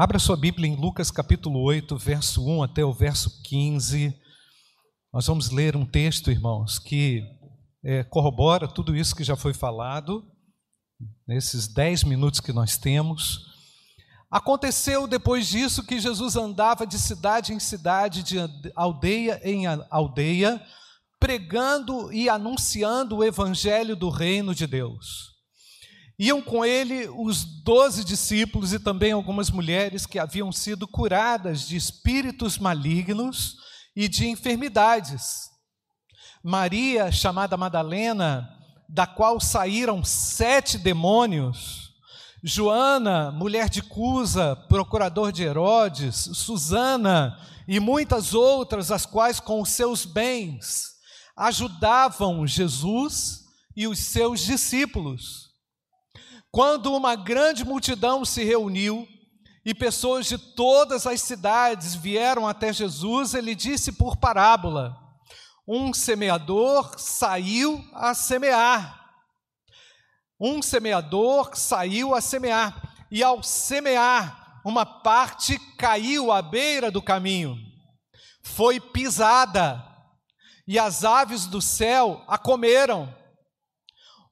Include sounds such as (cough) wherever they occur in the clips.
Abra sua Bíblia em Lucas capítulo 8, verso 1 até o verso 15. Nós vamos ler um texto, irmãos, que é, corrobora tudo isso que já foi falado, nesses dez minutos que nós temos. Aconteceu depois disso que Jesus andava de cidade em cidade, de aldeia em aldeia, pregando e anunciando o evangelho do reino de Deus. Iam com ele os doze discípulos e também algumas mulheres que haviam sido curadas de espíritos malignos e de enfermidades. Maria, chamada Madalena, da qual saíram sete demônios. Joana, mulher de Cusa, procurador de Herodes. Susana e muitas outras, as quais com os seus bens ajudavam Jesus e os seus discípulos. Quando uma grande multidão se reuniu e pessoas de todas as cidades vieram até Jesus, ele disse por parábola: Um semeador saiu a semear. Um semeador saiu a semear, e ao semear, uma parte caiu à beira do caminho, foi pisada, e as aves do céu a comeram.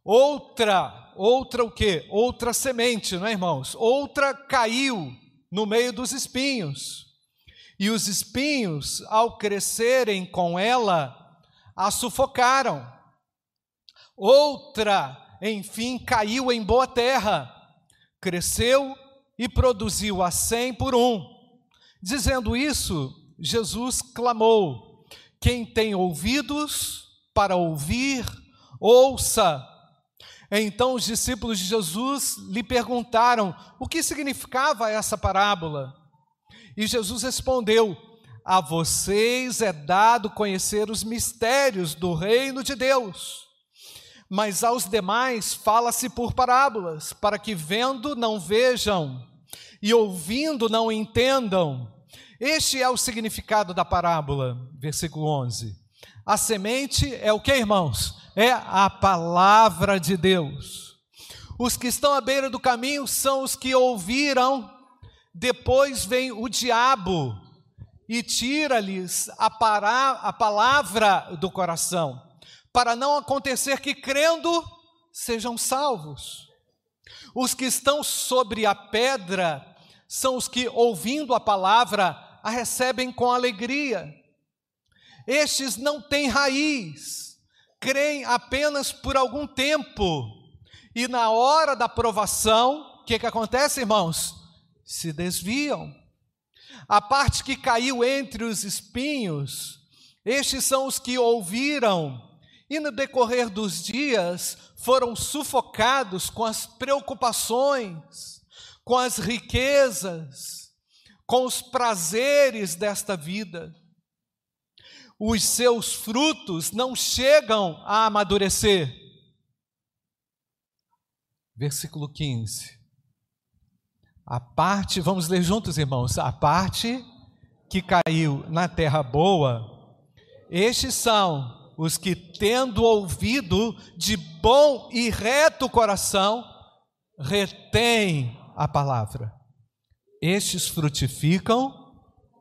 Outra outra o quê? Outra semente, não é, irmãos? Outra caiu no meio dos espinhos. E os espinhos, ao crescerem com ela, a sufocaram. Outra, enfim, caiu em boa terra, cresceu e produziu a cem por um. Dizendo isso, Jesus clamou: Quem tem ouvidos para ouvir, ouça. Então os discípulos de Jesus lhe perguntaram o que significava essa parábola. E Jesus respondeu: A vocês é dado conhecer os mistérios do reino de Deus, mas aos demais fala-se por parábolas, para que vendo não vejam e ouvindo não entendam. Este é o significado da parábola, versículo 11. A semente é o que, irmãos? é a palavra de Deus. Os que estão à beira do caminho são os que ouviram, depois vem o diabo e tira-lhes a, a palavra do coração, para não acontecer que crendo sejam salvos. Os que estão sobre a pedra são os que, ouvindo a palavra, a recebem com alegria. Estes não têm raiz, creem apenas por algum tempo, e na hora da provação, o que, que acontece, irmãos? Se desviam. A parte que caiu entre os espinhos, estes são os que ouviram, e no decorrer dos dias foram sufocados com as preocupações, com as riquezas, com os prazeres desta vida os seus frutos não chegam a amadurecer. Versículo 15. A parte, vamos ler juntos, irmãos, a parte que caiu na terra boa, estes são os que, tendo ouvido de bom e reto coração, retêm a palavra. Estes frutificam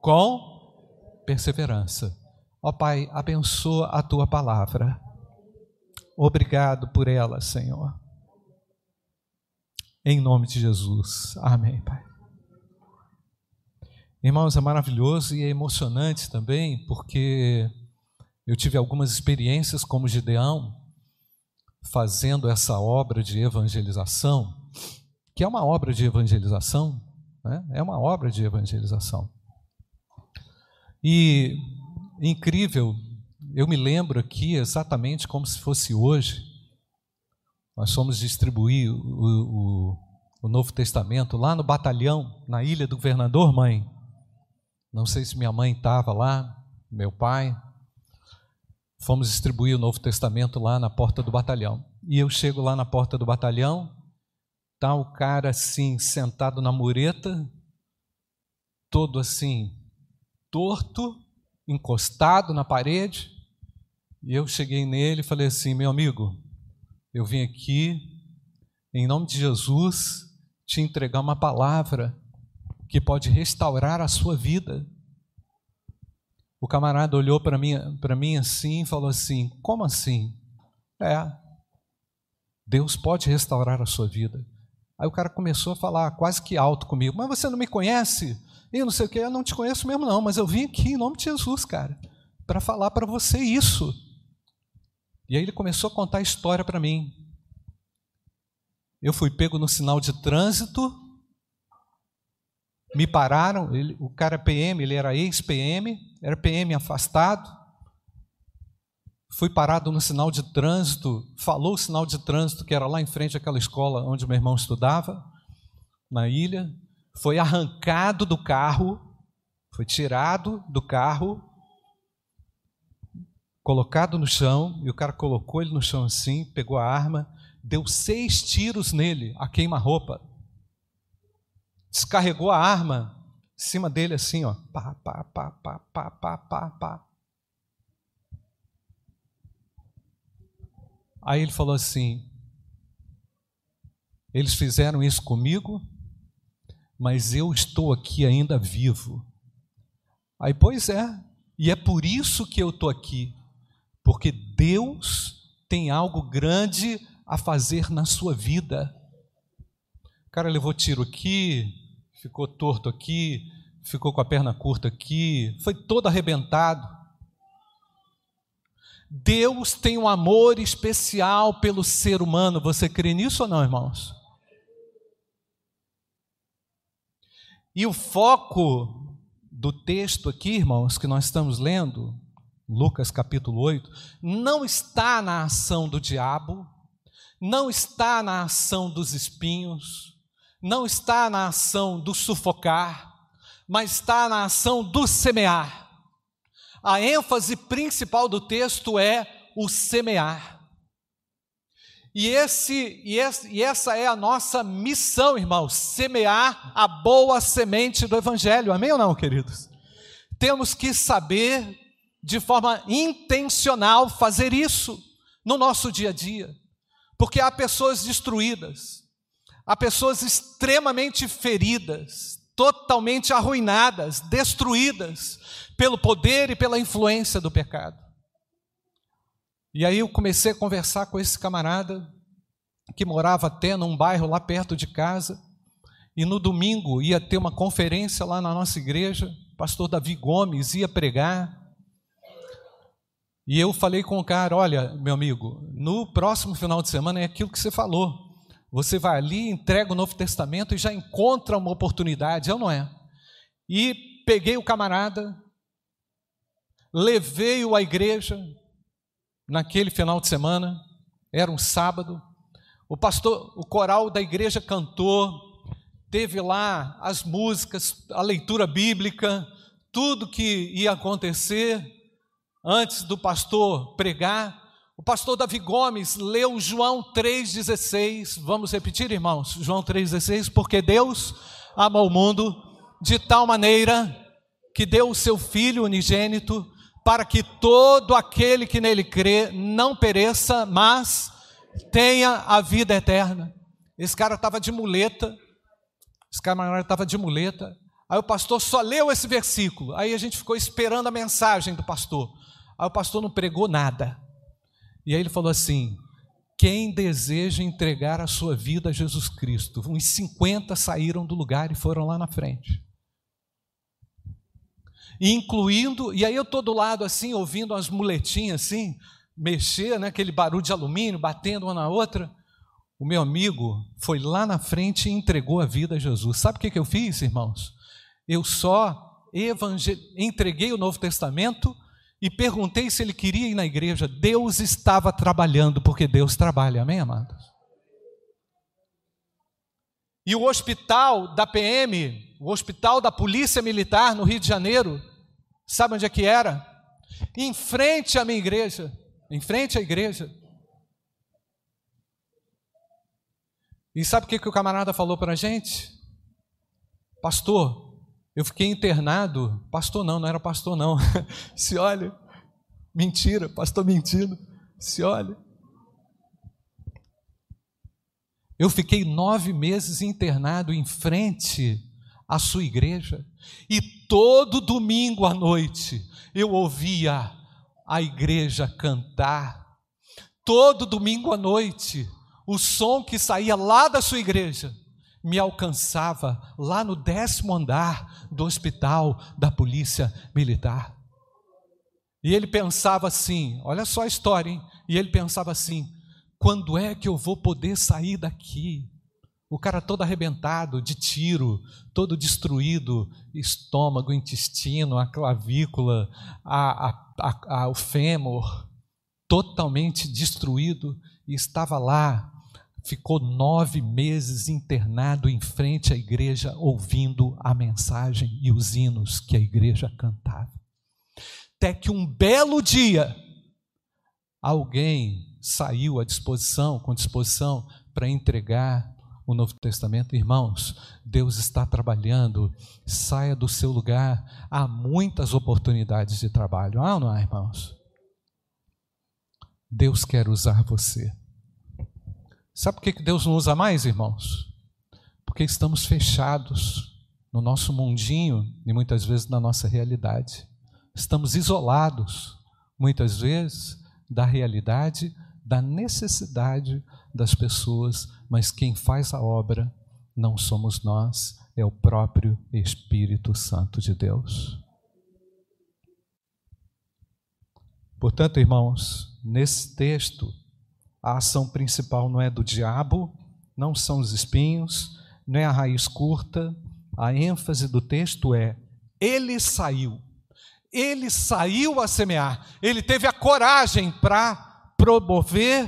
com perseverança. Ó Pai, abençoa a tua palavra. Obrigado por ela, Senhor. Em nome de Jesus. Amém, Pai. Irmãos, é maravilhoso e é emocionante também, porque eu tive algumas experiências como Gideão, fazendo essa obra de evangelização, que é uma obra de evangelização, né? é uma obra de evangelização. E incrível, eu me lembro aqui exatamente como se fosse hoje. Nós fomos distribuir o, o, o Novo Testamento lá no batalhão, na ilha do governador, mãe. Não sei se minha mãe estava lá, meu pai. Fomos distribuir o Novo Testamento lá na porta do batalhão. E eu chego lá na porta do batalhão, tá o cara assim, sentado na mureta, todo assim, torto, encostado na parede, e eu cheguei nele e falei assim: meu amigo, eu vim aqui, em nome de Jesus, te entregar uma palavra. que pode restaurar a sua vida. O camarada olhou para mim, mim assim e falou assim: Como assim? É, Deus pode restaurar a sua vida. Aí o cara começou a falar quase que alto comigo: Mas você não me conhece? E não sei o que, eu não te conheço mesmo, não, mas eu vim aqui em nome de Jesus, cara, para falar para você isso. E aí ele começou a contar a história para mim. Eu fui pego no sinal de trânsito, me pararam, ele, o cara PM, ele era ex-PM, era PM afastado. Fui parado no sinal de trânsito, falou o sinal de trânsito que era lá em frente àquela escola onde meu irmão estudava, na ilha. Foi arrancado do carro, foi tirado do carro, colocado no chão, e o cara colocou ele no chão assim, pegou a arma, deu seis tiros nele, a queima-roupa. Descarregou a arma em cima dele assim, ó. Pá, pá, pá, pá, pá, pá, pá, pá. Aí ele falou assim: eles fizeram isso comigo, mas eu estou aqui ainda vivo. Aí, pois é, e é por isso que eu estou aqui, porque Deus tem algo grande a fazer na sua vida. O cara levou tiro aqui, ficou torto aqui, ficou com a perna curta aqui, foi todo arrebentado. Deus tem um amor especial pelo ser humano. Você crê nisso ou não, irmãos? E o foco do texto aqui, irmãos, que nós estamos lendo, Lucas capítulo 8, não está na ação do diabo, não está na ação dos espinhos, não está na ação do sufocar, mas está na ação do semear. A ênfase principal do texto é o semear. E, esse, e, esse, e essa é a nossa missão, irmãos: semear a boa semente do Evangelho. Amém ou não, queridos? Temos que saber de forma intencional fazer isso no nosso dia a dia, porque há pessoas destruídas, há pessoas extremamente feridas, totalmente arruinadas, destruídas pelo poder e pela influência do pecado. E aí eu comecei a conversar com esse camarada que morava até num bairro lá perto de casa, e no domingo ia ter uma conferência lá na nossa igreja, o pastor Davi Gomes ia pregar, e eu falei com o cara: olha, meu amigo, no próximo final de semana é aquilo que você falou. Você vai ali, entrega o Novo Testamento e já encontra uma oportunidade, eu não é? E peguei o camarada, levei-o à igreja naquele final de semana, era um sábado. O pastor, o coral da igreja cantou, teve lá as músicas, a leitura bíblica, tudo que ia acontecer antes do pastor pregar, o pastor Davi Gomes leu João 3,16. Vamos repetir, irmãos? João 3,16. Porque Deus ama o mundo de tal maneira que deu o seu Filho unigênito, para que todo aquele que nele crê não pereça, mas tenha a vida eterna. Esse cara estava de muleta, esse cara estava de muleta. Aí o pastor só leu esse versículo. Aí a gente ficou esperando a mensagem do pastor. Aí o pastor não pregou nada. E aí ele falou assim: quem deseja entregar a sua vida a Jesus Cristo? Uns 50 saíram do lugar e foram lá na frente. Incluindo, e aí eu estou do lado assim, ouvindo as muletinhas assim, mexer, né, aquele barulho de alumínio batendo uma na outra. O meu amigo foi lá na frente e entregou a vida a Jesus. Sabe o que, que eu fiz, irmãos? Eu só evangel... entreguei o Novo Testamento e perguntei se ele queria ir na igreja, Deus estava trabalhando, porque Deus trabalha, amém, amados? E o hospital da PM, o hospital da Polícia Militar no Rio de Janeiro, sabe onde é que era? Em frente à minha igreja, em frente à igreja. E sabe o que, que o camarada falou para a gente? Pastor, eu fiquei internado, pastor não, não era pastor não. (laughs) Se olha, mentira, pastor mentindo. Se olha. Eu fiquei nove meses internado em frente a sua igreja. E todo domingo à noite eu ouvia a igreja cantar. Todo domingo à noite, o som que saía lá da sua igreja me alcançava lá no décimo andar do hospital da polícia militar. E ele pensava assim: olha só a história, hein? E ele pensava assim: quando é que eu vou poder sair daqui? O cara todo arrebentado, de tiro, todo destruído, estômago, intestino, a clavícula, a, a, a, o fêmur, totalmente destruído, e estava lá, ficou nove meses internado em frente à igreja, ouvindo a mensagem e os hinos que a igreja cantava. Até que um belo dia, alguém saiu à disposição, com disposição, para entregar o Novo Testamento, irmãos, Deus está trabalhando, saia do seu lugar, há muitas oportunidades de trabalho, ou não há, irmãos? Deus quer usar você. Sabe por que Deus não usa mais, irmãos? Porque estamos fechados no nosso mundinho e muitas vezes na nossa realidade. Estamos isolados, muitas vezes, da realidade, da necessidade das pessoas, mas quem faz a obra não somos nós, é o próprio Espírito Santo de Deus. Portanto, irmãos, nesse texto, a ação principal não é do diabo, não são os espinhos, não é a raiz curta, a ênfase do texto é: ele saiu, ele saiu a semear, ele teve a coragem para promover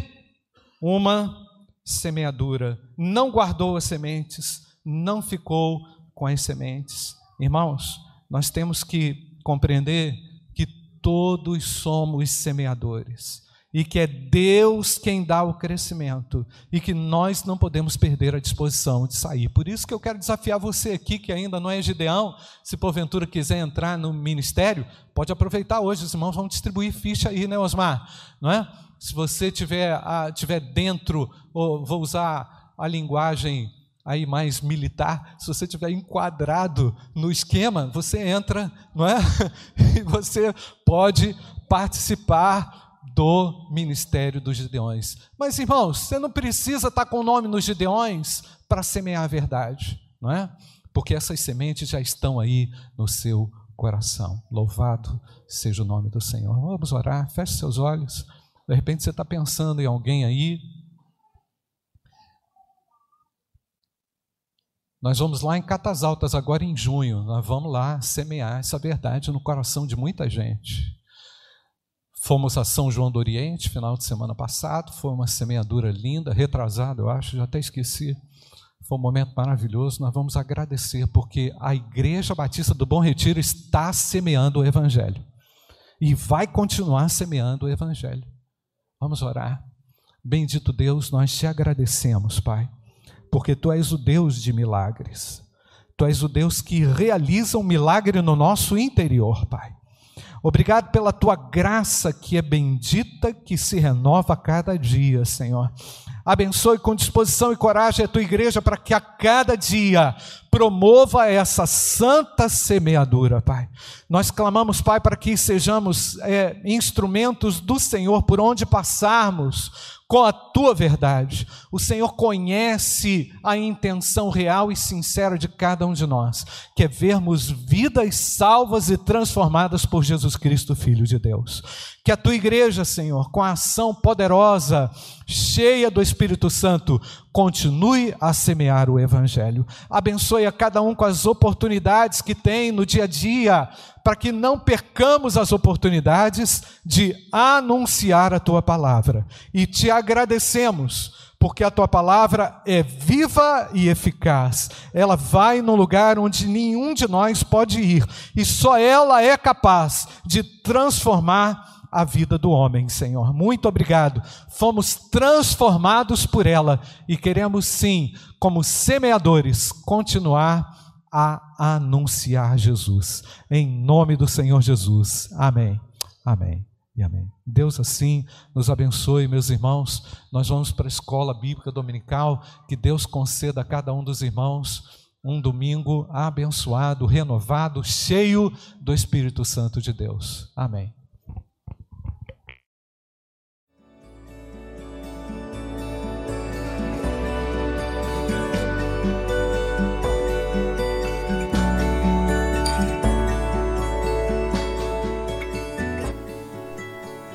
uma semeadura, não guardou as sementes, não ficou com as sementes. Irmãos, nós temos que compreender que todos somos semeadores e que é Deus quem dá o crescimento e que nós não podemos perder a disposição de sair. Por isso que eu quero desafiar você aqui que ainda não é Gideão, se porventura quiser entrar no ministério, pode aproveitar hoje, os irmãos vão distribuir ficha aí, né, Osmar? Não é? Se você tiver, tiver dentro, ou vou usar a linguagem aí mais militar, se você tiver enquadrado no esquema, você entra, não é? (laughs) E você pode participar do ministério dos Gideões. Mas irmãos, você não precisa estar com o nome nos Gideões para semear a verdade, não é? Porque essas sementes já estão aí no seu coração. Louvado seja o nome do Senhor. Vamos orar, feche seus olhos. De repente você está pensando em alguém aí. Nós vamos lá em Catas Altas agora em junho. Nós vamos lá semear essa verdade no coração de muita gente. Fomos a São João do Oriente final de semana passado. Foi uma semeadura linda, retrasada, eu acho, já até esqueci. Foi um momento maravilhoso. Nós vamos agradecer porque a Igreja Batista do Bom Retiro está semeando o Evangelho e vai continuar semeando o Evangelho. Vamos orar. Bendito Deus, nós te agradecemos, Pai, porque tu és o Deus de milagres. Tu és o Deus que realiza um milagre no nosso interior, Pai. Obrigado pela tua graça que é bendita, que se renova a cada dia, Senhor. Abençoe com disposição e coragem a tua igreja para que a cada dia promova essa santa semeadura, Pai. Nós clamamos, Pai, para que sejamos é, instrumentos do Senhor por onde passarmos com a tua verdade. O Senhor conhece a intenção real e sincera de cada um de nós, que é vermos vidas salvas e transformadas por Jesus Cristo, Filho de Deus. Que a tua igreja, Senhor, com a ação poderosa, cheia do Espírito Santo, continue a semear o Evangelho. Abençoe a cada um com as oportunidades que tem no dia a dia, para que não percamos as oportunidades de anunciar a tua palavra. E te agradecemos, porque a tua palavra é viva e eficaz. Ela vai no lugar onde nenhum de nós pode ir, e só ela é capaz de transformar a vida do homem, Senhor. Muito obrigado. Fomos transformados por ela e queremos sim, como semeadores, continuar a anunciar Jesus. Em nome do Senhor Jesus. Amém. Amém. E amém. Deus assim nos abençoe, meus irmãos. Nós vamos para a escola bíblica dominical. Que Deus conceda a cada um dos irmãos um domingo abençoado, renovado, cheio do Espírito Santo de Deus. Amém.